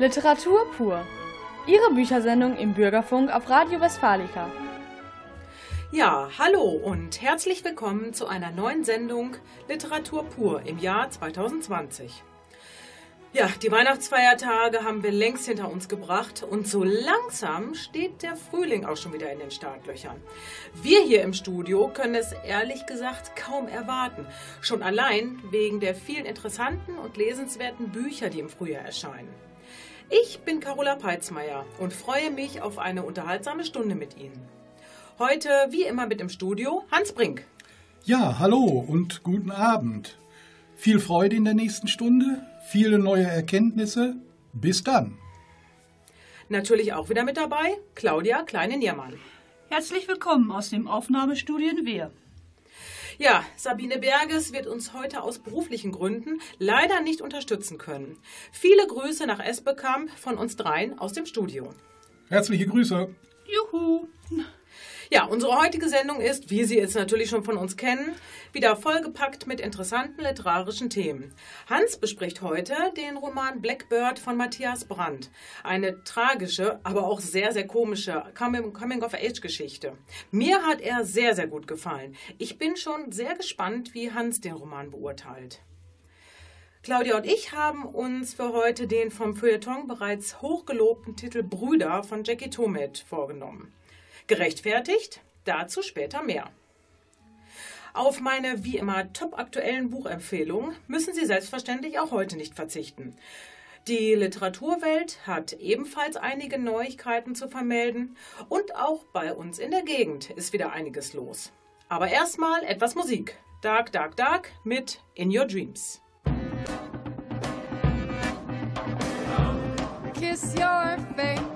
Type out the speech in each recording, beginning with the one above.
Literatur pur. Ihre Büchersendung im Bürgerfunk auf Radio Westfalica. Ja, hallo und herzlich willkommen zu einer neuen Sendung Literatur pur im Jahr 2020. Ja, die Weihnachtsfeiertage haben wir längst hinter uns gebracht und so langsam steht der Frühling auch schon wieder in den Startlöchern. Wir hier im Studio können es ehrlich gesagt kaum erwarten. Schon allein wegen der vielen interessanten und lesenswerten Bücher, die im Frühjahr erscheinen. Ich bin Carola Peitzmeier und freue mich auf eine unterhaltsame Stunde mit Ihnen. Heute, wie immer, mit im Studio Hans Brink. Ja, hallo und guten Abend. Viel Freude in der nächsten Stunde, viele neue Erkenntnisse. Bis dann. Natürlich auch wieder mit dabei Claudia Kleine-Niermann. Herzlich willkommen aus dem Aufnahmestudio in Wehr. Ja, Sabine Berges wird uns heute aus beruflichen Gründen leider nicht unterstützen können. Viele Grüße nach Esbekamp von uns dreien aus dem Studio. Herzliche Grüße. Juhu. Ja, unsere heutige Sendung ist, wie Sie es natürlich schon von uns kennen, wieder vollgepackt mit interessanten literarischen Themen. Hans bespricht heute den Roman Blackbird von Matthias Brandt. Eine tragische, aber auch sehr, sehr komische Coming-of-Age-Geschichte. Mir hat er sehr, sehr gut gefallen. Ich bin schon sehr gespannt, wie Hans den Roman beurteilt. Claudia und ich haben uns für heute den vom Feuilleton bereits hochgelobten Titel Brüder von Jackie Tomet vorgenommen. Gerechtfertigt? Dazu später mehr. Auf meine wie immer topaktuellen Buchempfehlungen müssen Sie selbstverständlich auch heute nicht verzichten. Die Literaturwelt hat ebenfalls einige Neuigkeiten zu vermelden und auch bei uns in der Gegend ist wieder einiges los. Aber erstmal etwas Musik. Dark, Dark, Dark mit In Your Dreams. Kiss your face.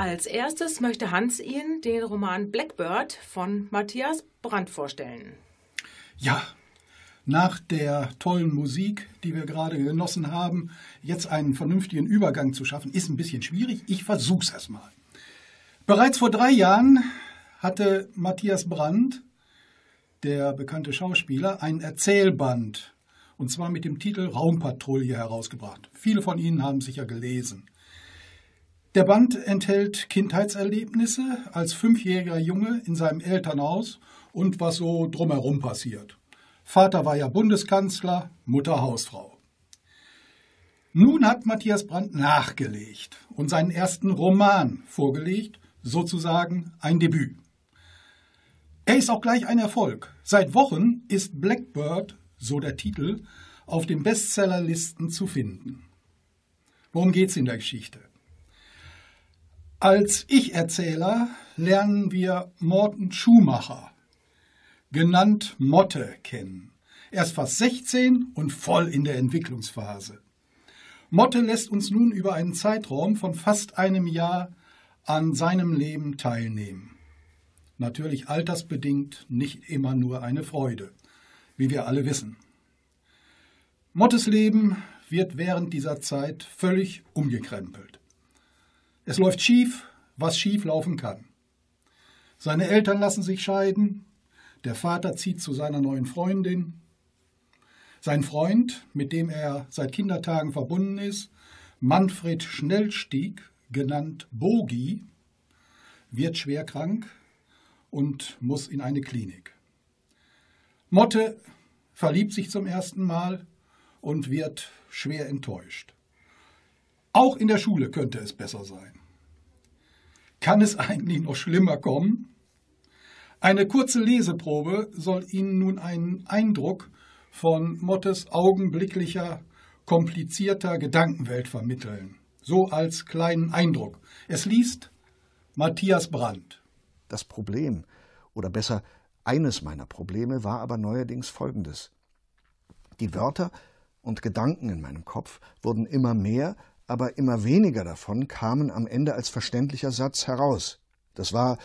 Als erstes möchte Hans Ihnen den Roman Blackbird von Matthias Brandt vorstellen. Ja, nach der tollen Musik, die wir gerade genossen haben, jetzt einen vernünftigen Übergang zu schaffen, ist ein bisschen schwierig. Ich versuche es erstmal. Bereits vor drei Jahren hatte Matthias Brandt, der bekannte Schauspieler, ein Erzählband, und zwar mit dem Titel Raumpatrouille herausgebracht. Viele von Ihnen haben sicher gelesen. Der Band enthält Kindheitserlebnisse als fünfjähriger Junge in seinem Elternhaus und was so drumherum passiert. Vater war ja Bundeskanzler, Mutter Hausfrau. Nun hat Matthias Brandt nachgelegt und seinen ersten Roman vorgelegt, sozusagen ein Debüt. Er ist auch gleich ein Erfolg. Seit Wochen ist Blackbird, so der Titel, auf den Bestsellerlisten zu finden. Worum geht's in der Geschichte? Als Ich-Erzähler lernen wir Morten Schumacher, genannt Motte, kennen. Er ist fast 16 und voll in der Entwicklungsphase. Motte lässt uns nun über einen Zeitraum von fast einem Jahr an seinem Leben teilnehmen. Natürlich altersbedingt nicht immer nur eine Freude, wie wir alle wissen. Mottes Leben wird während dieser Zeit völlig umgekrempelt. Es läuft schief, was schief laufen kann. Seine Eltern lassen sich scheiden, der Vater zieht zu seiner neuen Freundin, sein Freund, mit dem er seit Kindertagen verbunden ist, Manfred Schnellstieg, genannt Bogi, wird schwer krank und muss in eine Klinik. Motte verliebt sich zum ersten Mal und wird schwer enttäuscht. Auch in der Schule könnte es besser sein. Kann es eigentlich noch schlimmer kommen? Eine kurze Leseprobe soll Ihnen nun einen Eindruck von Mottes augenblicklicher, komplizierter Gedankenwelt vermitteln. So als kleinen Eindruck. Es liest Matthias Brandt. Das Problem, oder besser eines meiner Probleme, war aber neuerdings folgendes. Die Wörter und Gedanken in meinem Kopf wurden immer mehr, aber immer weniger davon kamen am Ende als verständlicher Satz heraus. Das war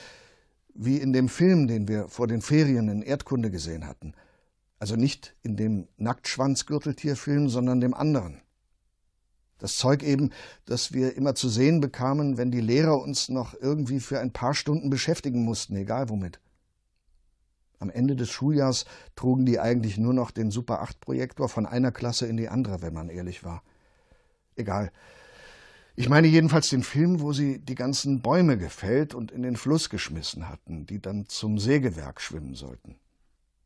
wie in dem Film, den wir vor den Ferien in Erdkunde gesehen hatten. Also nicht in dem Nacktschwanzgürteltierfilm, sondern dem anderen. Das Zeug eben, das wir immer zu sehen bekamen, wenn die Lehrer uns noch irgendwie für ein paar Stunden beschäftigen mussten, egal womit. Am Ende des Schuljahrs trugen die eigentlich nur noch den Super 8 Projektor von einer Klasse in die andere, wenn man ehrlich war. Egal. Ich meine jedenfalls den Film, wo sie die ganzen Bäume gefällt und in den Fluss geschmissen hatten, die dann zum Sägewerk schwimmen sollten.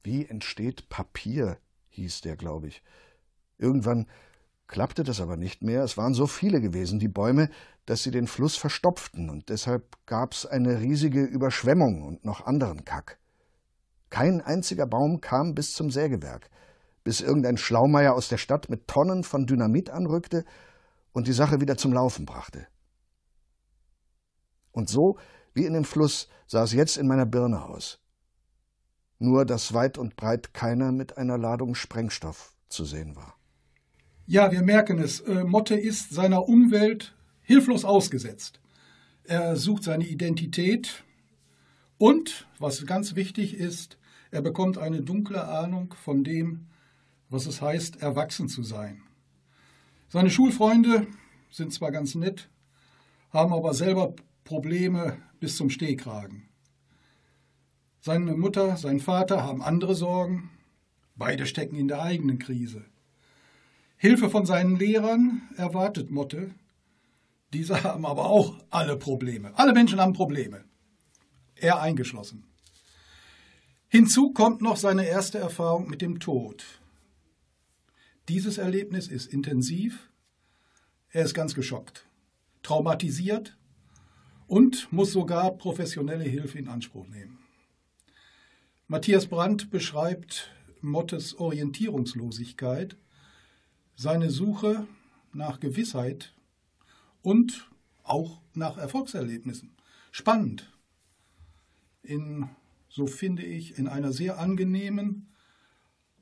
Wie entsteht Papier, hieß der, glaube ich. Irgendwann klappte das aber nicht mehr. Es waren so viele gewesen, die Bäume, dass sie den Fluss verstopften, und deshalb gab's eine riesige Überschwemmung und noch anderen Kack. Kein einziger Baum kam bis zum Sägewerk, bis irgendein Schlaumeier aus der Stadt mit Tonnen von Dynamit anrückte und die Sache wieder zum Laufen brachte. Und so, wie in dem Fluss, sah es jetzt in meiner Birne aus. Nur, dass weit und breit keiner mit einer Ladung Sprengstoff zu sehen war. Ja, wir merken es. Äh, Motte ist seiner Umwelt hilflos ausgesetzt. Er sucht seine Identität und, was ganz wichtig ist, er bekommt eine dunkle Ahnung von dem, was es heißt, erwachsen zu sein. Seine Schulfreunde sind zwar ganz nett, haben aber selber Probleme bis zum Stehkragen. Seine Mutter, sein Vater haben andere Sorgen, beide stecken in der eigenen Krise. Hilfe von seinen Lehrern erwartet Motte. Diese haben aber auch alle Probleme. Alle Menschen haben Probleme. Er eingeschlossen. Hinzu kommt noch seine erste Erfahrung mit dem Tod. Dieses Erlebnis ist intensiv. Er ist ganz geschockt, traumatisiert und muss sogar professionelle Hilfe in Anspruch nehmen. Matthias Brandt beschreibt Mottes Orientierungslosigkeit seine Suche nach Gewissheit und auch nach Erfolgserlebnissen. Spannend. In, so finde ich, in einer sehr angenehmen,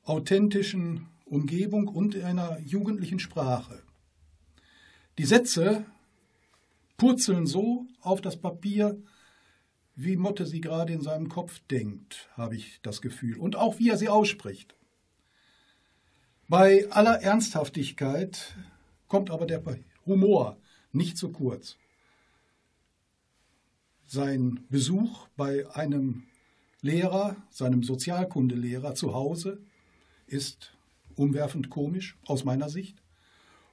authentischen Umgebung und in einer jugendlichen Sprache. Die Sätze purzeln so auf das Papier, wie Motte sie gerade in seinem Kopf denkt, habe ich das Gefühl. Und auch wie er sie ausspricht. Bei aller Ernsthaftigkeit kommt aber der Humor nicht zu kurz. Sein Besuch bei einem Lehrer, seinem Sozialkundelehrer zu Hause, ist umwerfend komisch aus meiner Sicht.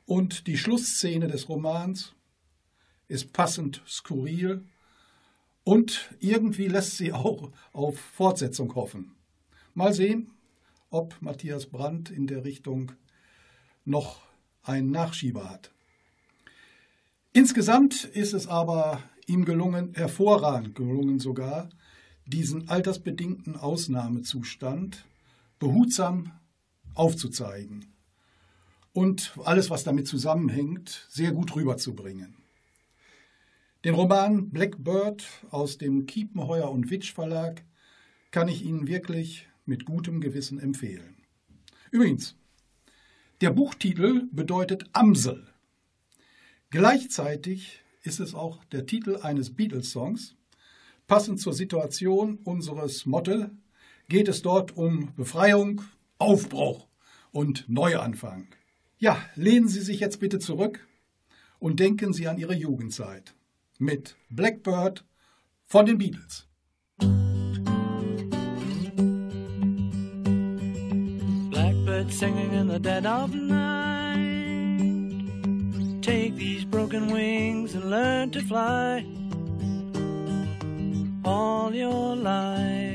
Und die Schlussszene des Romans ist passend skurril und irgendwie lässt sie auch auf Fortsetzung hoffen. Mal sehen, ob Matthias Brandt in der Richtung noch einen Nachschieber hat. Insgesamt ist es aber ihm gelungen, hervorragend gelungen sogar, diesen altersbedingten Ausnahmezustand behutsam aufzuzeigen und alles, was damit zusammenhängt, sehr gut rüberzubringen. Den Roman Blackbird aus dem Kiepenheuer und Witsch Verlag kann ich Ihnen wirklich mit gutem Gewissen empfehlen. Übrigens, der Buchtitel bedeutet Amsel. Gleichzeitig ist es auch der Titel eines Beatles-Songs. Passend zur Situation unseres Motto geht es dort um Befreiung, Aufbruch und Neuanfang. Ja, lehnen Sie sich jetzt bitte zurück und denken Sie an Ihre Jugendzeit mit Blackbird von den Beatles. Blackbird singing in the dead of night. Take these broken wings and learn to fly all your life.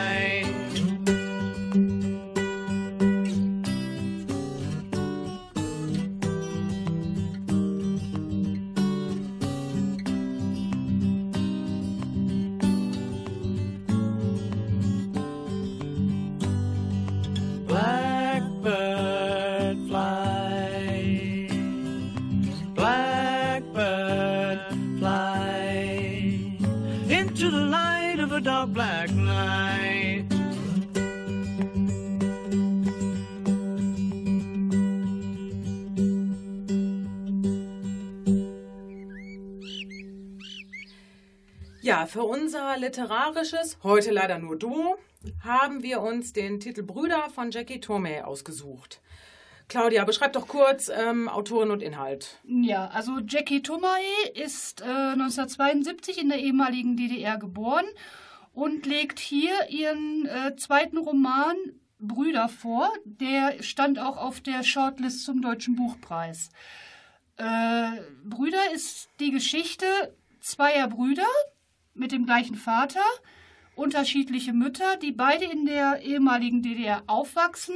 Für unser literarisches, heute leider nur Duo, haben wir uns den Titel Brüder von Jackie Tomei ausgesucht. Claudia, beschreib doch kurz ähm, Autorin und Inhalt. Ja, also Jackie Tomei ist äh, 1972 in der ehemaligen DDR geboren und legt hier ihren äh, zweiten Roman Brüder vor. Der stand auch auf der Shortlist zum Deutschen Buchpreis. Äh, Brüder ist die Geschichte zweier Brüder mit dem gleichen Vater, unterschiedliche Mütter, die beide in der ehemaligen DDR aufwachsen,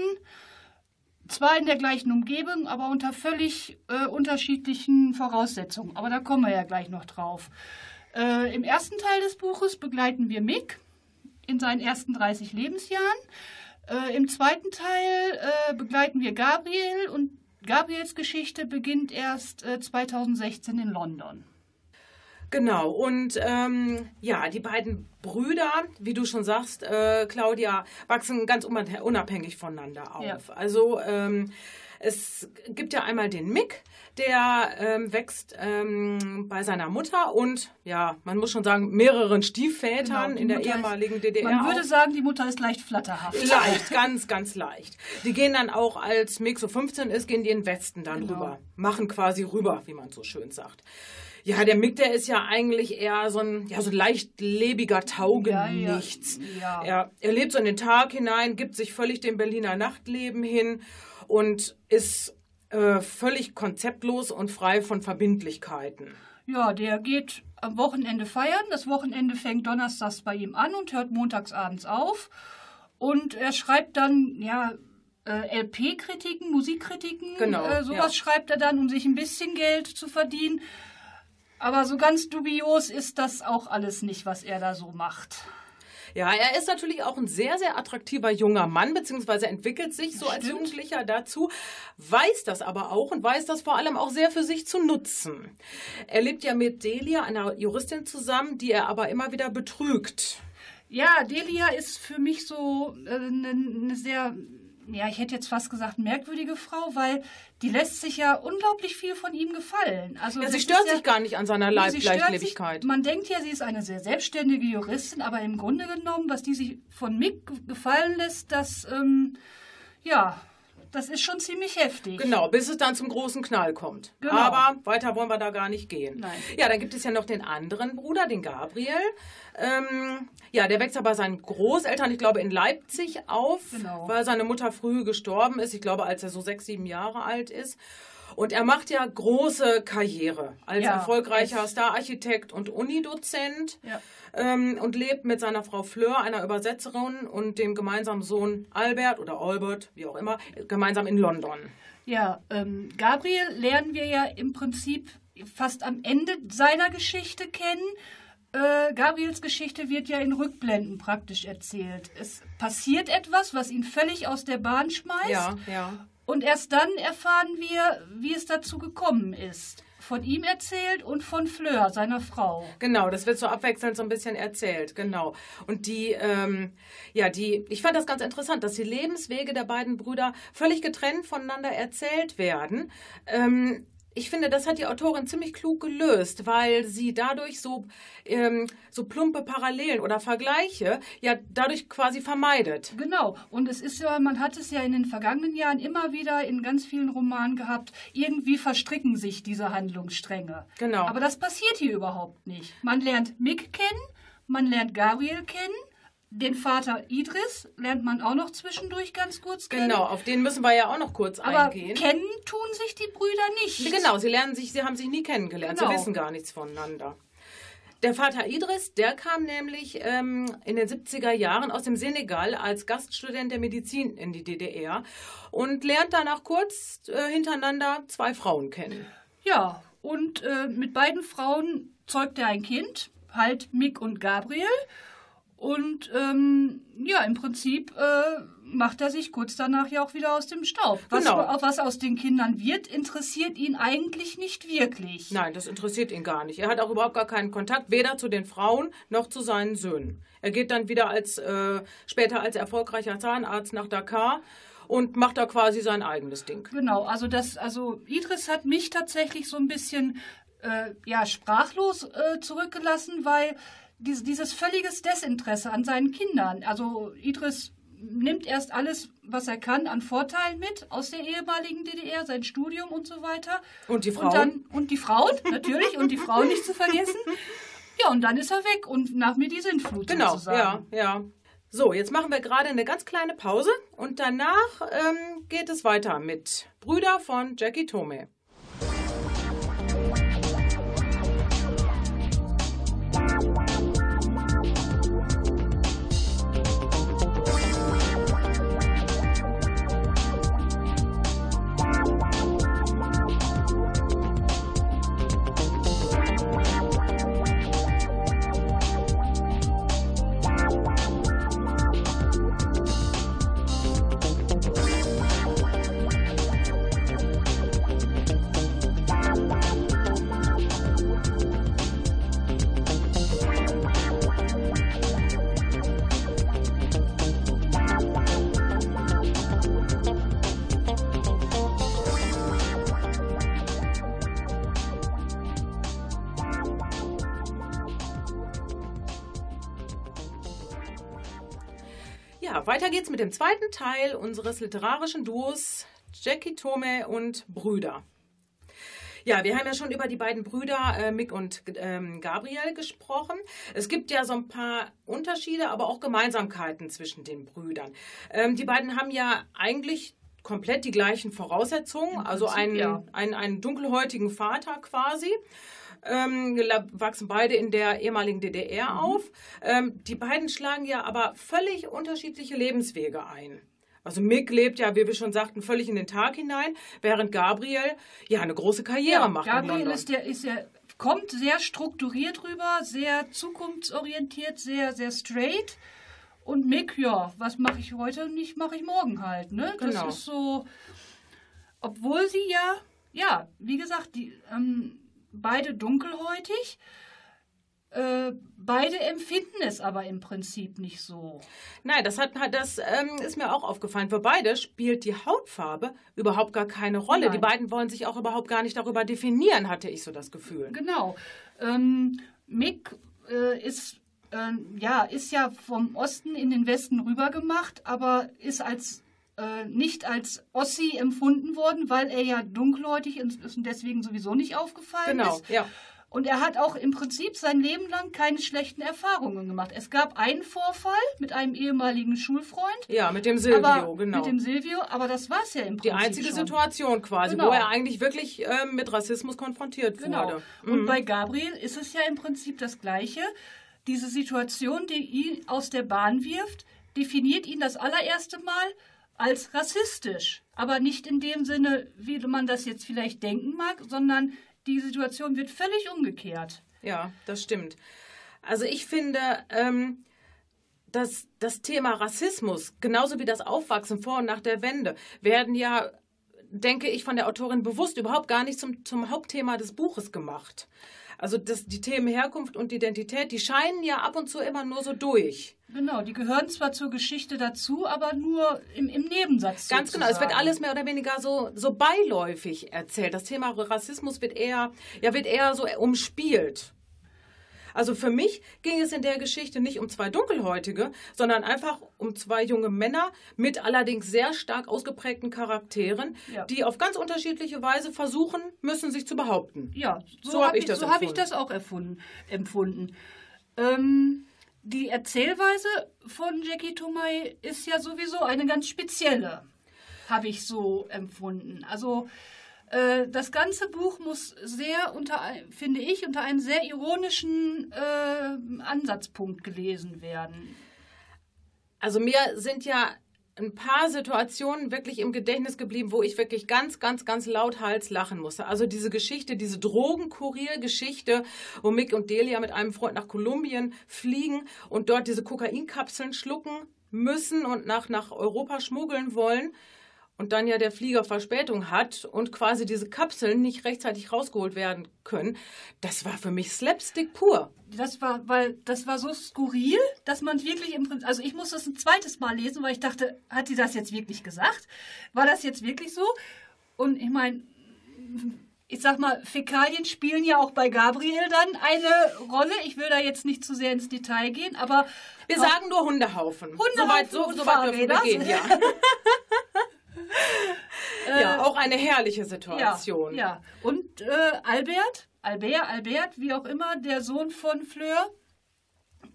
zwar in der gleichen Umgebung, aber unter völlig äh, unterschiedlichen Voraussetzungen. Aber da kommen wir ja gleich noch drauf. Äh, Im ersten Teil des Buches begleiten wir Mick in seinen ersten 30 Lebensjahren. Äh, Im zweiten Teil äh, begleiten wir Gabriel und Gabriels Geschichte beginnt erst äh, 2016 in London. Genau, und ähm, ja, die beiden Brüder, wie du schon sagst, äh, Claudia, wachsen ganz unab- unabhängig voneinander auf. Ja. Also ähm, es gibt ja einmal den Mick, der ähm, wächst ähm, bei seiner Mutter und ja, man muss schon sagen, mehreren Stiefvätern Genau, in der Mutter ist- ehemaligen DDR. Man würde auf. sagen, die Mutter ist leicht flatterhaft. Leicht, ganz, ganz leicht. Die gehen dann auch, als Mick so 15 ist, gehen die in den Westen dann Genau. rüber. Machen quasi rüber, wie man so schön sagt. Ja, der Mick, der ist ja eigentlich eher so ein, ja, so ein leicht lebiger Taugenichts. Ja, ja, ja. Er, er lebt so in den Tag hinein, gibt sich völlig dem Berliner Nachtleben hin und ist äh, völlig konzeptlos und frei von Verbindlichkeiten. Ja, der geht am Wochenende feiern. Das Wochenende fängt donnerstags bei ihm an und hört montagsabends auf. Und er schreibt dann, ja, äh, LP-Kritiken, Musikkritiken, Genau, äh, sowas ja. schreibt er dann, um sich ein bisschen Geld zu verdienen. Aber so ganz dubios ist das auch alles nicht, was er da so macht. Ja, er ist natürlich auch ein sehr, sehr attraktiver junger Mann, beziehungsweise entwickelt sich so als Jugendlicher dazu, weiß das aber auch und weiß das vor allem auch sehr für sich zu nutzen. Er lebt ja mit Delia, einer Juristin, zusammen, die er aber immer wieder betrügt. Ja, Delia ist für mich so eine äh, ne sehr, ja, ich hätte jetzt fast gesagt merkwürdige Frau, weil die lässt sich ja unglaublich viel von ihm gefallen. Also Ja, sie stört ja, sich gar nicht an seiner sie. Sich, man denkt ja, sie ist eine sehr selbstständige Juristin, aber im Grunde genommen, was die sich von Mick ge- gefallen lässt, das, ähm, ja, das ist schon ziemlich heftig. Genau, bis es dann zum großen Knall kommt. Genau. Aber weiter wollen wir da gar nicht gehen. Nein. Ja, dann gibt es ja noch den anderen Bruder, den Gabriel. Ähm, ja, der wächst aber bei seinen Großeltern, ich glaube, in Leipzig auf, Genau. weil seine Mutter früh gestorben ist. Ich glaube, als er so sechs, sieben Jahre alt ist. Und er macht ja große Karriere als Ja, erfolgreicher Stararchitekt und Unidozent Ja. ähm, und lebt mit seiner Frau Fleur, einer Übersetzerin, und dem gemeinsamen Sohn Albert oder Albert, wie auch immer, gemeinsam in London. Ja, ähm, Gabriel lernen wir ja im Prinzip fast am Ende seiner Geschichte kennen. Äh, Gabriels Geschichte wird ja in Rückblenden praktisch erzählt. Es passiert etwas, was ihn völlig aus der Bahn schmeißt. Ja, ja. Und erst dann erfahren wir, wie es dazu gekommen ist. Von ihm erzählt und von Fleur, seiner Frau. Genau, das wird so abwechselnd so ein bisschen erzählt, genau. Und die, ähm, ja, die, ich fand das ganz interessant, dass die Lebenswege der beiden Brüder völlig getrennt voneinander erzählt werden. Ähm, ich finde, das hat die Autorin ziemlich klug gelöst, weil sie dadurch so, ähm, so plumpe Parallelen oder Vergleiche ja dadurch quasi vermeidet. Genau. Und es ist ja, man hat es ja in den vergangenen Jahren immer wieder in ganz vielen Romanen gehabt, irgendwie verstricken sich diese Handlungsstränge. Genau. Aber das passiert hier überhaupt nicht. Man lernt Mick kennen, man lernt Gabriel kennen, den Vater Idris lernt man auch noch zwischendurch ganz kurz kennen. Genau, auf den müssen wir ja auch noch kurz Aber eingehen. kennen tun sich die Brüder nicht. Genau, sie lernen sich, sie haben sich nie kennengelernt, Genau. sie wissen gar nichts voneinander. Der Vater Idris, der kam nämlich ähm, in den 70er Jahren aus dem Senegal als Gaststudent der Medizin in die DDR und lernt danach kurz äh, hintereinander zwei Frauen kennen. Ja, und äh, mit beiden Frauen zeugt er ein Kind, halt Mick und Gabriel. Und ähm, ja, im Prinzip äh, macht er sich kurz danach ja auch wieder aus dem Staub. Was, Genau. was aus den Kindern wird, interessiert ihn eigentlich nicht wirklich. Nein, das interessiert ihn gar nicht. Er hat auch überhaupt gar keinen Kontakt, weder zu den Frauen noch zu seinen Söhnen. Er geht dann wieder als äh, später als erfolgreicher Zahnarzt nach Dakar und macht da quasi sein eigenes Ding. Genau, also das, also Idris hat mich tatsächlich so ein bisschen äh, ja, sprachlos äh, zurückgelassen, weil dies, dieses völliges Desinteresse an seinen Kindern. Also Idris nimmt erst alles, was er kann, an Vorteilen mit aus der ehemaligen DDR, sein Studium und so weiter. Und die Frauen? Und, dann, und die Frauen, natürlich, und die Frauen nicht zu vergessen. Ja, und dann ist er weg und nach mir die Sintflut Genau, sozusagen. ja, ja. So, jetzt machen wir gerade eine ganz kleine Pause und danach ähm, geht es weiter mit Brüder von Jackie Tome. Weiter geht's mit dem zweiten Teil unseres literarischen Duos Jackie Tome und Brüder. Ja, wir haben ja schon über die beiden Brüder äh, Mick und ähm, Gabriel gesprochen. Es gibt ja so ein paar Unterschiede, aber auch Gemeinsamkeiten zwischen den Brüdern. Ähm, die beiden haben ja eigentlich komplett die gleichen Voraussetzungen, also einen, ja. einen, einen dunkelhäutigen Vater quasi. Ähm, wachsen beide in der ehemaligen DDR auf. Ähm, die beiden schlagen ja aber völlig unterschiedliche Lebenswege ein. Also Mick lebt ja, wie wir schon sagten, völlig in den Tag hinein, während Gabriel ja eine große Karriere macht in Gabriel ist der, ist der, kommt sehr strukturiert rüber, sehr zukunftsorientiert, sehr, sehr straight. Und Mick, ja, was mache ich heute nicht, mache ich morgen halt. Ne? Genau. Das ist so, obwohl sie ja, ja, wie gesagt, die ähm, beide dunkelhäutig, äh, beide empfinden es aber im Prinzip nicht so. Nein, das, hat, das ähm, ist mir auch aufgefallen. Für beide spielt die Hautfarbe überhaupt gar keine Rolle. Nein. Die beiden wollen sich auch überhaupt gar nicht darüber definieren, hatte ich so das Gefühl. Genau. Ähm, Mick äh, ist, ähm, ja, ist ja vom Osten in den Westen rüber gemacht, aber ist als äh, nicht als Ossi empfunden worden, weil er ja dunkelhäutig ist und deswegen sowieso nicht aufgefallen Genau, ist. ja. Und er hat auch im Prinzip sein Leben lang keine schlechten Erfahrungen gemacht. Es gab einen Vorfall mit einem ehemaligen Schulfreund. Ja, mit dem Silvio, genau. Mit dem Silvio, aber das war es ja im Prinzip die einzige schon. Situation quasi, Genau. wo er eigentlich wirklich ähm, mit Rassismus konfrontiert Genau. wurde. Und Mhm. bei Gabriel ist es ja im Prinzip das Gleiche. Diese Situation, die ihn aus der Bahn wirft, definiert ihn das allererste Mal als rassistisch. Aber nicht in dem Sinne, wie man das jetzt vielleicht denken mag, sondern die Situation wird völlig umgekehrt. Ja, das stimmt. Also ich finde, ähm, dass das Thema Rassismus, genauso wie das Aufwachsen vor und nach der Wende, werden ja, denke ich, von der Autorin bewusst überhaupt gar nicht zum, zum Hauptthema des Buches gemacht. Also das, die Themen Herkunft und Identität, die scheinen ja ab und zu immer nur so durch. Genau, die gehören zwar zur Geschichte dazu, aber nur im, im Nebensatz. Ganz genau, es wird sozusagen. alles mehr oder weniger so, so beiläufig erzählt. Das Thema Rassismus wird eher, ja, wird eher so umspielt. Also für mich ging es in der Geschichte nicht um zwei Dunkelhäutige, sondern einfach um zwei junge Männer mit allerdings sehr stark ausgeprägten Charakteren, Ja. die auf ganz unterschiedliche Weise versuchen müssen, sich zu behaupten. Ja, so, So hab habe ich ich, das so hab ich das auch erfunden, empfunden. Ähm, die Erzählweise von Jackie Tomei ist ja sowieso eine ganz spezielle, habe ich so empfunden. Also äh, das ganze Buch muss sehr unter, finde ich, unter einem sehr ironischen äh, Ansatzpunkt gelesen werden. Also mir sind ja ein paar Situationen wirklich im Gedächtnis geblieben, wo ich wirklich ganz, ganz, ganz lauthals lachen musste. Also diese Geschichte, diese Drogenkuriergeschichte, wo Mick und Delia mit einem Freund nach Kolumbien fliegen und dort diese Kokainkapseln schlucken müssen und nach, nach Europa schmuggeln wollen. Und dann ja der Flieger Verspätung hat und quasi diese Kapseln nicht rechtzeitig rausgeholt werden können. Das war für mich Slapstick pur. Das war, weil das war so skurril, dass man wirklich im Prinzip, also ich musste das ein zweites Mal lesen, weil ich dachte, hat sie das jetzt wirklich gesagt? War das jetzt wirklich so? Und ich meine, ich sag mal, Fäkalien spielen ja auch bei Gabriel dann eine Rolle. Ich will da jetzt nicht zu sehr ins Detail gehen, aber Wir sagen nur Hundehaufen. Hundehaufen Soweit, so, so weit dürfen wir gehen, ja. ja, auch eine herrliche Situation. Ja, ja. Und äh, Albert, Albert, Albert, wie auch immer, der Sohn von Fleur,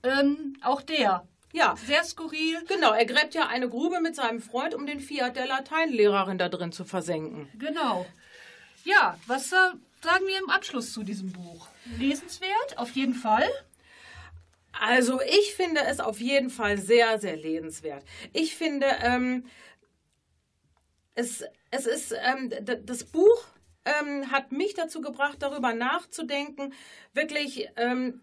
ähm, auch der. Ja, Sehr skurril. genau. Er gräbt ja eine Grube mit seinem Freund, um den Fiat der Lateinlehrerin da drin zu versenken. Genau. Ja, was äh, sagen wir im Abschluss zu diesem Buch? Lesenswert, auf jeden Fall. Also ich finde es auf jeden Fall sehr, sehr lesenswert. Ich finde, ähm, es, es ist, ähm, das Buch ähm, hat mich dazu gebracht, darüber nachzudenken, wirklich ähm,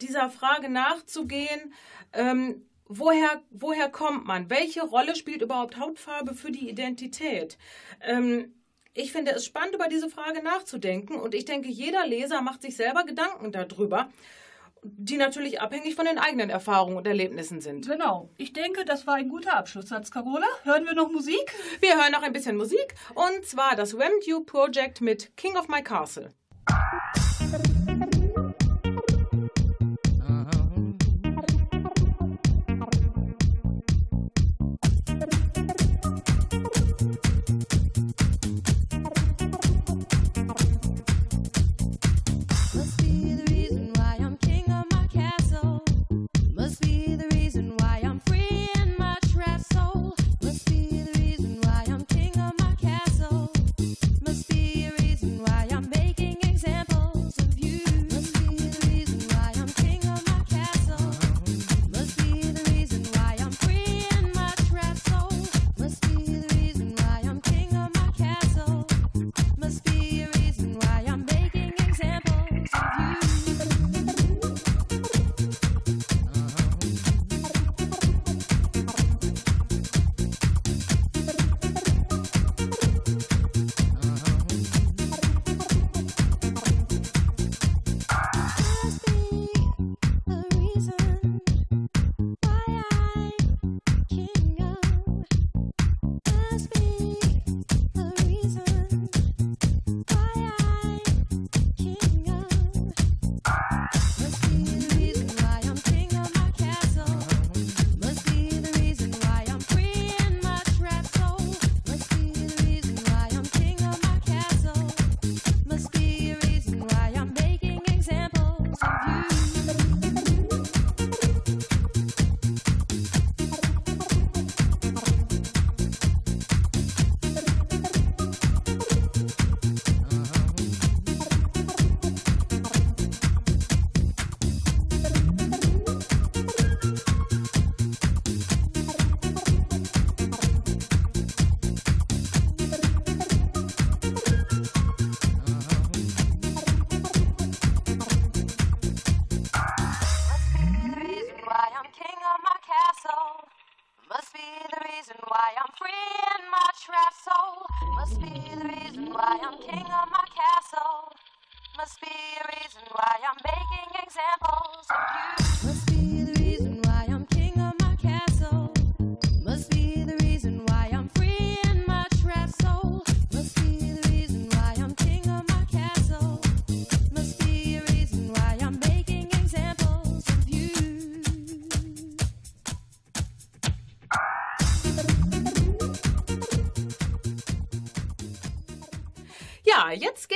dieser Frage nachzugehen, ähm, woher, woher kommt man? Welche Rolle spielt überhaupt Hautfarbe für die Identität? Ähm, ich finde es spannend, über diese Frage nachzudenken und ich denke, jeder Leser macht sich selber Gedanken darüber, die natürlich abhängig von den eigenen Erfahrungen und Erlebnissen sind. Genau. Ich denke, das war ein guter Abschlusssatz, Carola. Hören wir noch Musik? Wir hören noch ein bisschen Musik und zwar das Wemdew Project mit King of My Castle.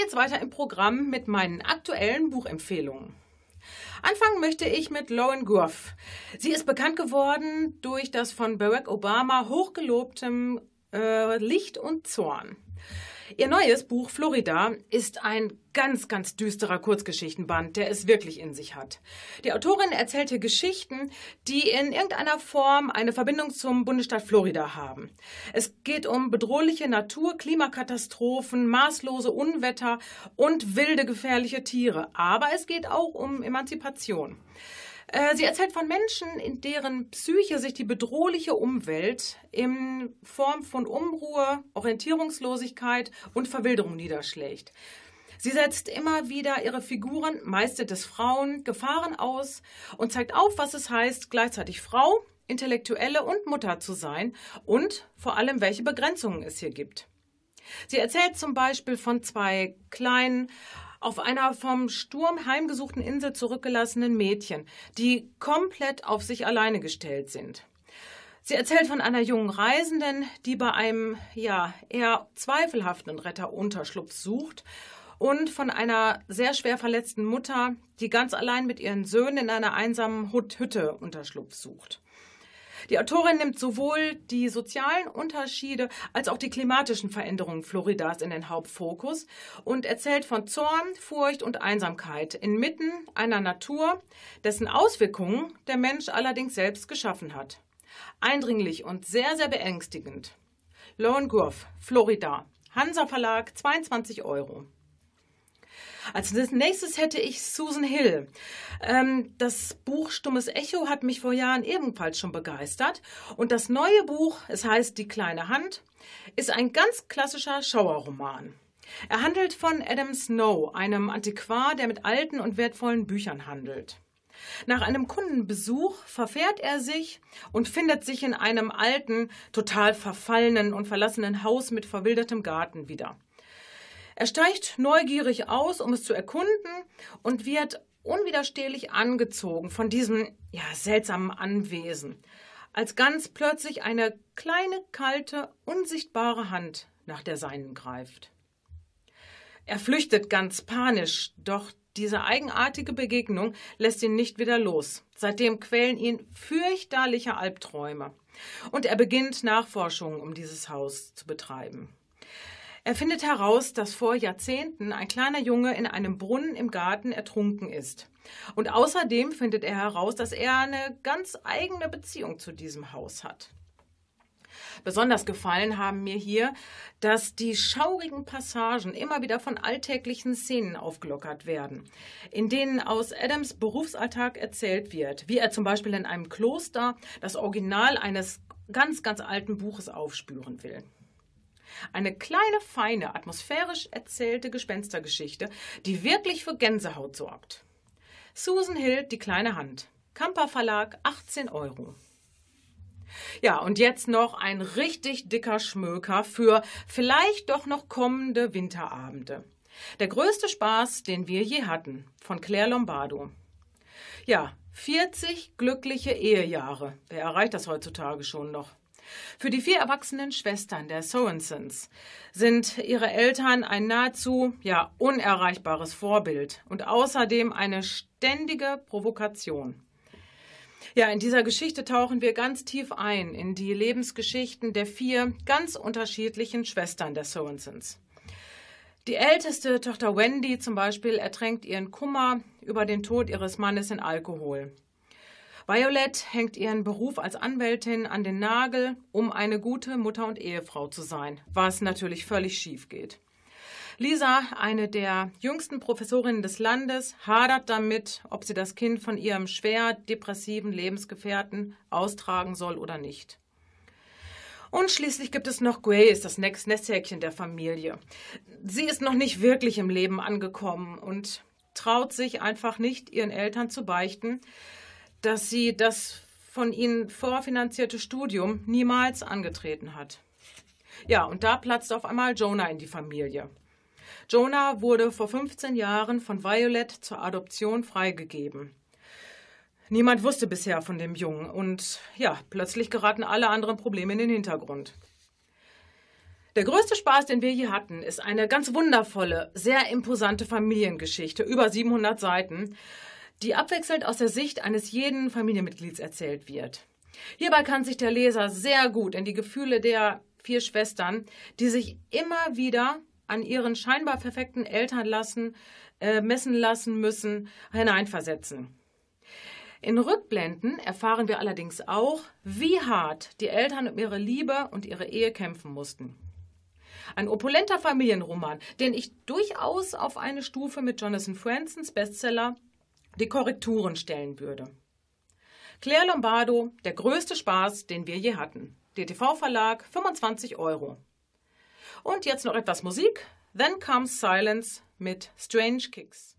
Geht's weiter im Programm mit meinen aktuellen Buchempfehlungen. Anfangen möchte ich mit Lauren Groff. Sie ist bekannt geworden durch das von Barack Obama hochgelobtem äh, Licht und Zorn. Ihr neues Buch Florida ist ein ganz, ganz düsterer Kurzgeschichtenband, der es wirklich in sich hat. Die Autorin erzählt hier Geschichten, die in irgendeiner Form eine Verbindung zum Bundesstaat Florida haben. Es geht um bedrohliche Natur, Klimakatastrophen, maßlose Unwetter und wilde, gefährliche Tiere. Aber es geht auch um Emanzipation. Äh, Sie erzählt von Menschen, in deren Psyche sich die bedrohliche Umwelt in Form von Unruhe, Orientierungslosigkeit und Verwilderung niederschlägt. Sie setzt immer wieder ihre Figuren, meistens Frauen, Gefahren aus und zeigt auf, was es heißt, gleichzeitig Frau, Intellektuelle und Mutter zu sein und vor allem, welche Begrenzungen es hier gibt. Sie erzählt zum Beispiel von zwei kleinen, auf einer vom Sturm heimgesuchten Insel zurückgelassenen Mädchen, die komplett auf sich alleine gestellt sind. Sie erzählt von einer jungen Reisenden, die bei einem ja eher zweifelhaften Retter Unterschlupf sucht und von einer sehr schwer verletzten Mutter, die ganz allein mit ihren Söhnen in einer einsamen Hütte Unterschlupf sucht. Die Autorin nimmt sowohl die sozialen Unterschiede als auch die klimatischen Veränderungen Floridas in den Hauptfokus und erzählt von Zorn, Furcht und Einsamkeit inmitten einer Natur, dessen Auswirkungen der Mensch allerdings selbst geschaffen hat. Eindringlich und sehr, sehr beängstigend. Lone Grove, Florida. Hansa Verlag, 22 Euro. Als nächstes hätte ich Susan Hill. Ähm, das Buch Stummes Echo hat mich vor Jahren ebenfalls schon begeistert. Und das neue Buch, es heißt Die kleine Hand, ist ein ganz klassischer Schauerroman. Er handelt von Adam Snow, einem Antiquar, der mit alten und wertvollen Büchern handelt. Nach einem Kundenbesuch verfährt er sich und findet sich in einem alten, total verfallenen und verlassenen Haus mit verwildertem Garten wieder. Er steigt neugierig aus, um es zu erkunden und wird unwiderstehlich angezogen von diesem ja, seltsamen Anwesen, als ganz plötzlich eine kleine, kalte, unsichtbare Hand nach der seinen greift. Er flüchtet ganz panisch, doch diese eigenartige Begegnung lässt ihn nicht wieder los. Seitdem quälen ihn fürchterliche Albträume. Und er beginnt Nachforschungen, um dieses Haus zu betreiben. Er findet heraus, dass vor Jahrzehnten ein kleiner Junge in einem Brunnen im Garten ertrunken ist. Und außerdem findet er heraus, dass er eine ganz eigene Beziehung zu diesem Haus hat. Besonders gefallen haben mir hier, dass die schaurigen Passagen immer wieder von alltäglichen Szenen aufgelockert werden, in denen aus Adams Berufsalltag erzählt wird, wie er zum Beispiel in einem Kloster das Original eines ganz, ganz alten Buches aufspüren will. Eine kleine, feine, atmosphärisch erzählte Gespenstergeschichte, die wirklich für Gänsehaut sorgt. Susan Hill, die kleine Hand. Kamper Verlag, 18 Euro. Ja, und jetzt noch ein richtig dicker Schmöker für vielleicht doch noch kommende Winterabende. Der größte Spaß, den wir je hatten, von Claire Lombardo. Ja, 40 glückliche Ehejahre. Wer erreicht das heutzutage schon noch? Für die vier erwachsenen Schwestern der Sorensons sind ihre Eltern ein nahezu ja unerreichbares Vorbild und außerdem eine ständige Provokation. Ja, in dieser Geschichte tauchen wir ganz tief ein in die Lebensgeschichten der vier ganz unterschiedlichen Schwestern der Sorensons. Die älteste Tochter Wendy zum Beispiel ertränkt ihren Kummer über den Tod ihres Mannes in Alkohol. Violet hängt ihren Beruf als Anwältin an den Nagel, um eine gute Mutter und Ehefrau zu sein, was natürlich völlig schief geht. Lisa, eine der jüngsten Professorinnen des Landes, hadert damit, ob sie das Kind von ihrem schwer depressiven Lebensgefährten austragen soll oder nicht. Und schließlich gibt es noch Grace, das Nesthäkchen der Familie. Sie ist noch nicht wirklich im Leben angekommen und traut sich einfach nicht, ihren Eltern zu beichten, dass sie das von ihnen vorfinanzierte Studium niemals angetreten hat. Ja, und da platzt auf einmal Jonah in die Familie. Jonah wurde vor 15 Jahren von Violet zur Adoption freigegeben. Niemand wusste bisher von dem Jungen und ja, plötzlich geraten alle anderen Probleme in den Hintergrund. Der größte Spaß, den wir hier hatten, ist eine ganz wundervolle, sehr imposante Familiengeschichte, über 700 Seiten, die abwechselnd aus der Sicht eines jeden Familienmitglieds erzählt wird. Hierbei kann sich der Leser sehr gut in die Gefühle der vier Schwestern, die sich immer wieder an ihren scheinbar perfekten Eltern lassen, äh, messen lassen müssen, hineinversetzen. In Rückblenden erfahren wir allerdings auch, wie hart die Eltern um ihre Liebe und ihre Ehe kämpfen mussten. Ein opulenter Familienroman, den ich durchaus auf eine Stufe mit Jonathan Fransons Bestseller Die Korrekturen stellen würde. Claire Lombardo, der größte Spaß, den wir je hatten. DTV-Verlag, 25 Euro. Und jetzt noch etwas Musik. Then Comes Silence mit Strange Kicks.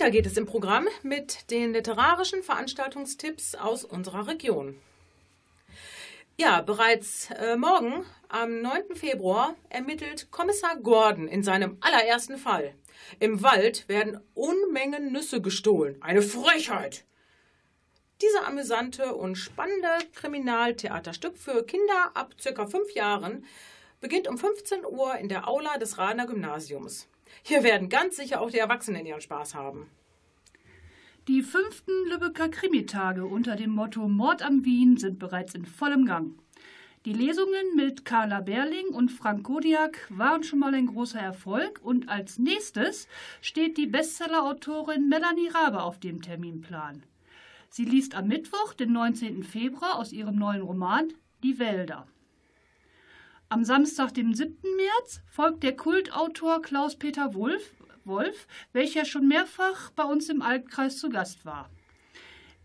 Weiter geht es im Programm mit den literarischen Veranstaltungstipps aus unserer Region. Ja, bereits äh, morgen, am 9. Februar, ermittelt Kommissar Gordon in seinem allerersten Fall. Im Wald werden Unmengen Nüsse gestohlen. Eine Frechheit! Diese amüsante und spannende Kriminaltheaterstück für Kinder ab ca. 5 Jahren beginnt um 15 Uhr in der Aula des Radener Gymnasiums. Hier werden ganz sicher auch die Erwachsenen ihren Spaß haben. Die fünften Lübecker Krimitage unter dem Motto Mord am Wien sind bereits in vollem Gang. Die Lesungen mit Carla Berling und Frank Kodiak waren schon mal ein großer Erfolg und als nächstes steht die Bestsellerautorin Melanie Rabe auf dem Terminplan. Sie liest am Mittwoch, den 19. Februar, aus ihrem neuen Roman Die Wälder. Am Samstag, dem 7. März, folgt der Kultautor Klaus-Peter Wolf, Wolf, welcher schon mehrfach bei uns im Altkreis zu Gast war.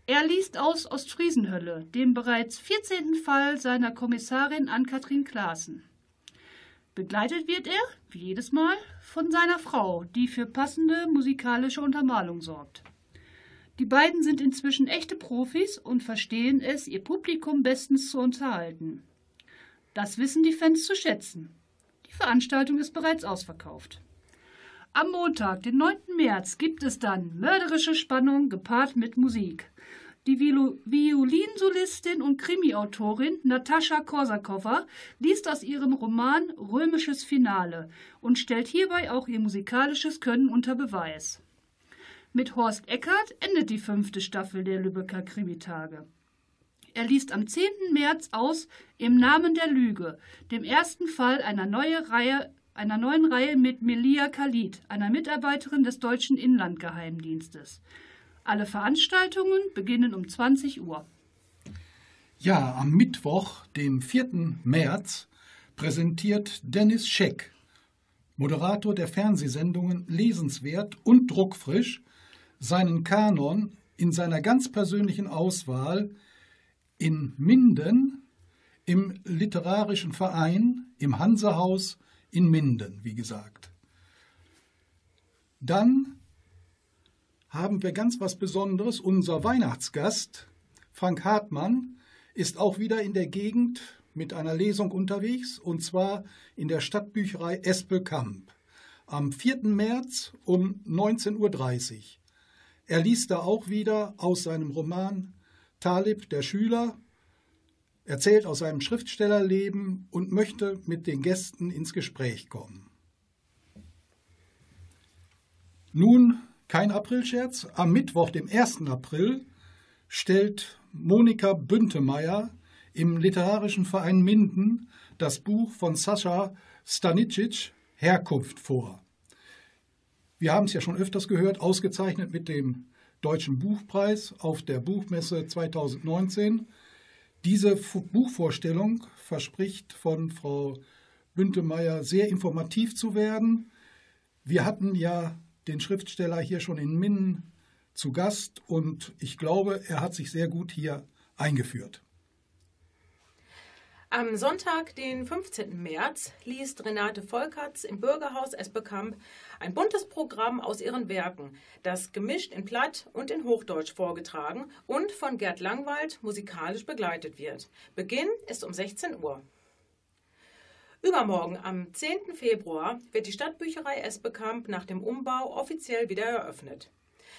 Er liest aus Ostfriesenhölle, dem bereits 14. Fall seiner Kommissarin Ann-Kathrin Klaassen. Begleitet wird er, wie jedes Mal, von seiner Frau, die für passende musikalische Untermalung sorgt. Die beiden sind inzwischen echte Profis und verstehen es, ihr Publikum bestens zu unterhalten. Das wissen die Fans zu schätzen. Die Veranstaltung ist bereits ausverkauft. Am Montag, den 9. März, gibt es dann mörderische Spannung gepaart mit Musik. Die Viol Violinsolistin und Krimiautorin Natascha Korsakowa liest aus ihrem Roman Römisches Finale und stellt hierbei auch ihr musikalisches Können unter Beweis. Mit Horst Eckert endet die fünfte Staffel der Lübecker Krimitage. Er liest am 10. März aus Im Namen der Lüge, dem ersten Fall einer, neue Reihe, einer neuen Reihe mit Melia Khalid, einer Mitarbeiterin des deutschen Inlandgeheimdienstes. Alle Veranstaltungen beginnen um 20 Uhr. Ja, am Mittwoch, den 4. März, präsentiert Dennis Scheck, Moderator der Fernsehsendungen Lesenswert und Druckfrisch, seinen Kanon in seiner ganz persönlichen Auswahl in Minden im Literarischen Verein im Hansehaus in Minden, wie gesagt. Dann haben wir ganz was Besonderes. Unser Weihnachtsgast, Frank Hartmann, ist auch wieder in der Gegend mit einer Lesung unterwegs und zwar in der Stadtbücherei Espelkamp am 4. März um 19.30 Uhr. Er liest da auch wieder aus seinem Roman Talib, der Schüler, erzählt aus seinem Schriftstellerleben und möchte mit den Gästen ins Gespräch kommen. Nun kein Aprilscherz. Am Mittwoch, dem 1. April, stellt Monika Büntemeyer im Literarischen Verein Minden das Buch von Sascha Stanicic Herkunft vor. Wir haben es ja schon öfters gehört, ausgezeichnet mit dem Deutschen Buchpreis auf der Buchmesse 2019. Diese Buchvorstellung verspricht von Frau Büntemeyer sehr informativ zu werden. Wir hatten ja den Schriftsteller hier schon in Minden zu Gast und ich glaube, er hat sich sehr gut hier eingeführt. Am Sonntag, den 15. März, liest Renate Volkerts im Bürgerhaus Esbekamp ein buntes Programm aus ihren Werken, das gemischt in Platt und in Hochdeutsch vorgetragen und von Gerd Langwald musikalisch begleitet wird. Beginn ist um 16 Uhr. Übermorgen, am 10. Februar, wird die Stadtbücherei Esbekamp nach dem Umbau offiziell wieder eröffnet.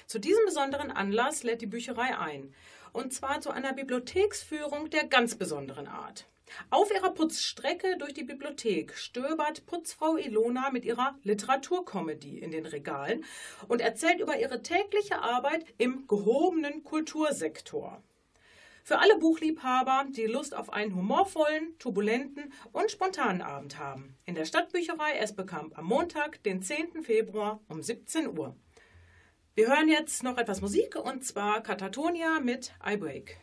Zu diesem besonderen Anlass lädt die Bücherei ein, und zwar zu einer Bibliotheksführung der ganz besonderen Art. Auf ihrer Putzstrecke durch die Bibliothek stöbert Putzfrau Ilona mit ihrer Literaturkomödie in den Regalen und erzählt über ihre tägliche Arbeit im gehobenen Kultursektor. Für alle Buchliebhaber, die Lust auf einen humorvollen, turbulenten und spontanen Abend haben. In der Stadtbücherei Esbekamp am Montag, den 10. Februar um 17 Uhr. Wir hören jetzt noch etwas Musik und zwar Katatonia mit I Break.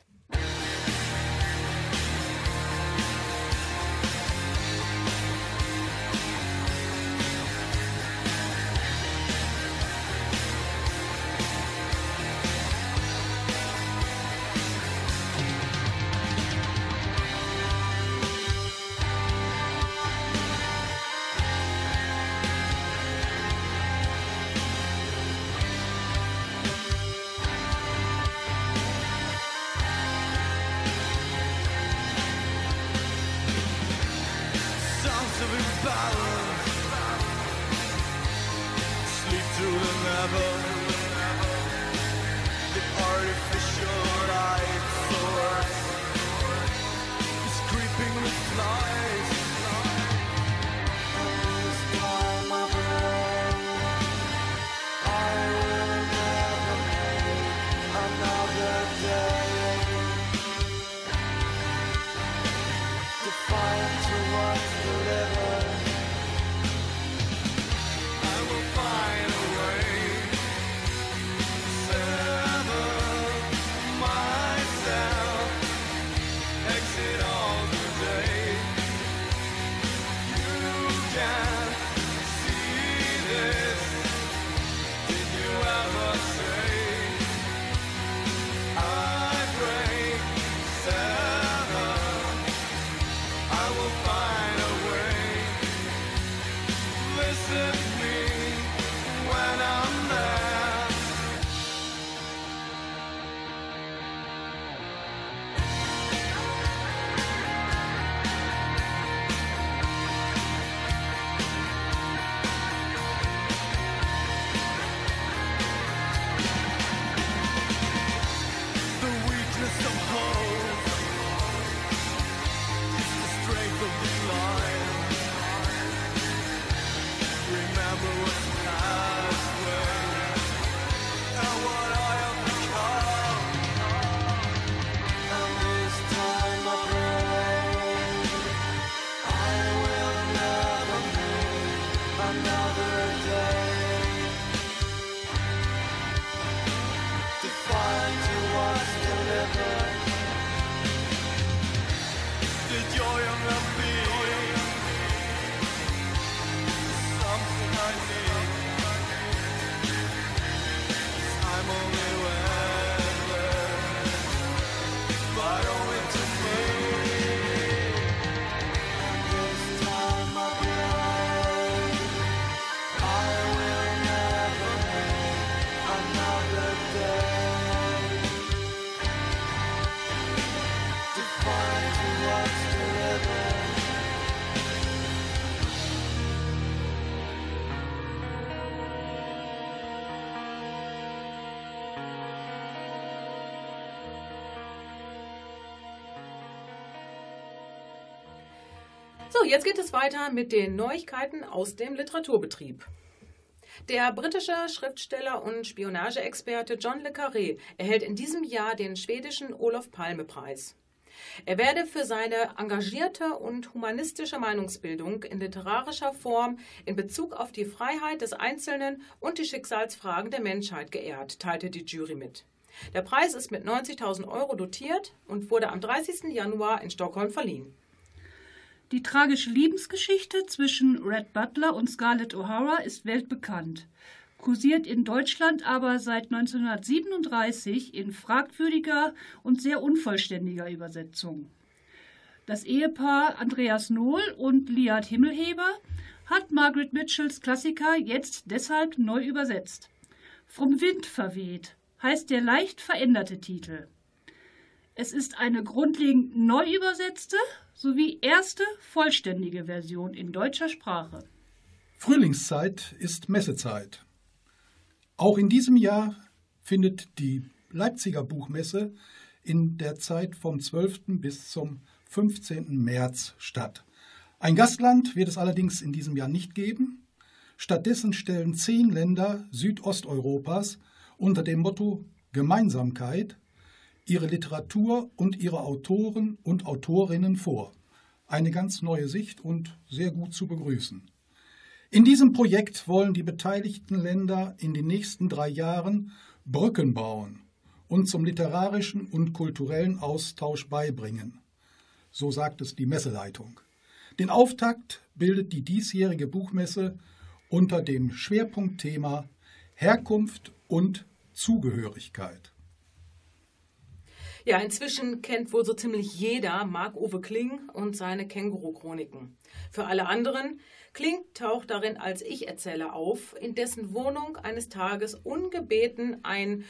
So, jetzt geht es weiter mit den Neuigkeiten aus dem Literaturbetrieb. Der britische Schriftsteller und Spionageexperte John le Carré erhält in diesem Jahr den schwedischen Olof Palme-Preis. Er werde für seine engagierte und humanistische Meinungsbildung in literarischer Form in Bezug auf die Freiheit des Einzelnen und die Schicksalsfragen der Menschheit geehrt, teilte die Jury mit. Der Preis ist mit 90.000 Euro dotiert und wurde am 30. Januar in Stockholm verliehen. Die tragische Liebesgeschichte zwischen Red Butler und Scarlett O'Hara ist weltbekannt, kursiert in Deutschland aber seit 1937 in fragwürdiger und sehr unvollständiger Übersetzung. Das Ehepaar Andreas Nohl und Liat Himmelheber hat Margaret Mitchells Klassiker jetzt deshalb neu übersetzt. Vom Wind verweht heißt der leicht veränderte Titel. Es ist eine grundlegend neu übersetzte sowie erste vollständige Version in deutscher Sprache. Frühlingszeit ist Messezeit. Auch in diesem Jahr findet die Leipziger Buchmesse in der Zeit vom 12. bis zum 15. März statt. Ein Gastland wird es allerdings in diesem Jahr nicht geben. Stattdessen stellen zehn Länder Südosteuropas unter dem Motto Gemeinsamkeit ihre Literatur und ihre Autoren und Autorinnen vor. Eine ganz neue Sicht und sehr gut zu begrüßen. In diesem Projekt wollen die beteiligten Länder in den nächsten drei Jahren Brücken bauen und zum literarischen und kulturellen Austausch beibringen. So sagt es die Messeleitung. Den Auftakt bildet die diesjährige Buchmesse unter dem Schwerpunktthema Herkunft und Zugehörigkeit. Ja, inzwischen kennt wohl so ziemlich jeder Marc-Uwe Kling und seine Känguru-Chroniken. Für alle anderen, Kling taucht darin als Ich-Erzähler auf, in dessen Wohnung eines Tages ungebeten ein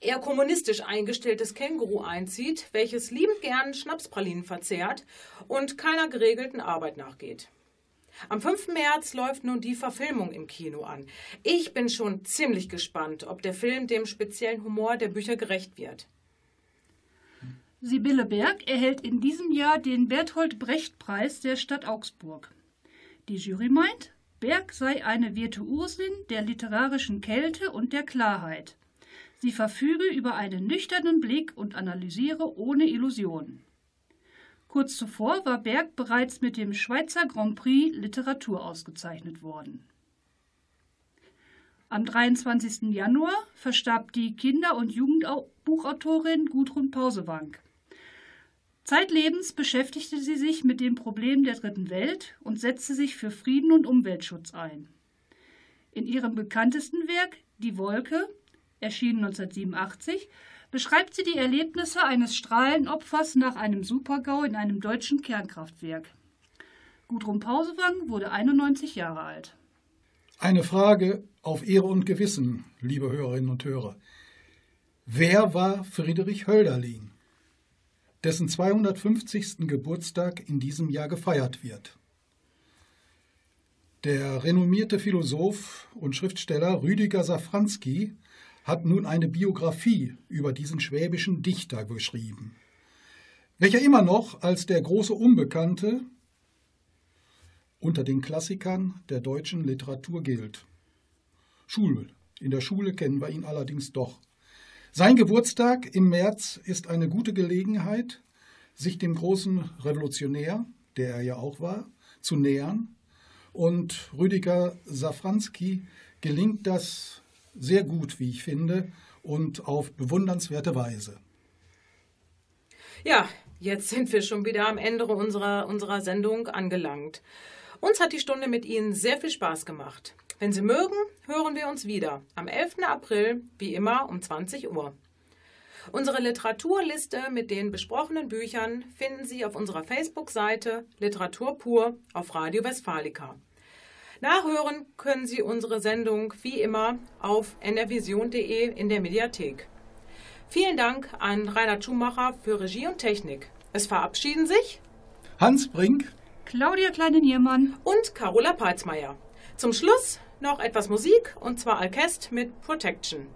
eher kommunistisch eingestelltes Känguru einzieht, welches liebend gern Schnapspralinen verzehrt und keiner geregelten Arbeit nachgeht. Am 5. März läuft nun die Verfilmung im Kino an. Ich bin schon ziemlich gespannt, ob der Film dem speziellen Humor der Bücher gerecht wird. Sibylle Berg erhält in diesem Jahr den Berthold Brecht Preis der Stadt Augsburg. Die Jury meint, Berg sei eine Virtuosin der literarischen Kälte und der Klarheit. Sie verfüge über einen nüchternen Blick und analysiere ohne Illusionen. Kurz zuvor war Berg bereits mit dem Schweizer Grand Prix Literatur ausgezeichnet worden. Am 23. Januar verstarb die Kinder- und Jugendbuchautorin Gudrun Pausewank. Zeitlebens beschäftigte sie sich mit dem Problem der Dritten Welt und setzte sich für Frieden und Umweltschutz ein. In ihrem bekanntesten Werk Die Wolke, erschienen 1987, beschreibt sie die Erlebnisse eines Strahlenopfers nach einem Supergau in einem deutschen Kernkraftwerk. Gudrun Pausewang wurde 91 Jahre alt. Eine Frage auf Ehre und Gewissen, liebe Hörerinnen und Hörer. Wer war Friedrich Hölderlin, dessen 250. Geburtstag in diesem Jahr gefeiert wird? Der renommierte Philosoph und Schriftsteller Rüdiger Safranski hat nun eine Biografie über diesen schwäbischen Dichter geschrieben, welcher immer noch als der große Unbekannte unter den Klassikern der deutschen Literatur gilt. Schul. In der Schule kennen wir ihn allerdings doch. Sein Geburtstag im März ist eine gute Gelegenheit, sich dem großen Revolutionär, der er ja auch war, zu nähern. Und Rüdiger Safranski gelingt das sehr gut, wie ich finde, und auf bewundernswerte Weise. Ja, jetzt sind wir schon wieder am Ende unserer, unserer Sendung angelangt. Uns hat die Stunde mit Ihnen sehr viel Spaß gemacht. Wenn Sie mögen, hören wir uns wieder am 11. April, wie immer um 20 Uhr. Unsere Literaturliste mit den besprochenen Büchern finden Sie auf unserer Facebook-Seite Literatur pur auf Radio Westfalica. Nachhören können Sie unsere Sendung wie immer auf nrvision.de in der Mediathek. Vielen Dank an Reinhard Schumacher für Regie und Technik. Es verabschieden sich Hans Brink, Claudia Kleine-Niermann und Carola Peitzmeier. Zum Schluss noch etwas Musik und zwar Alcest mit Protection.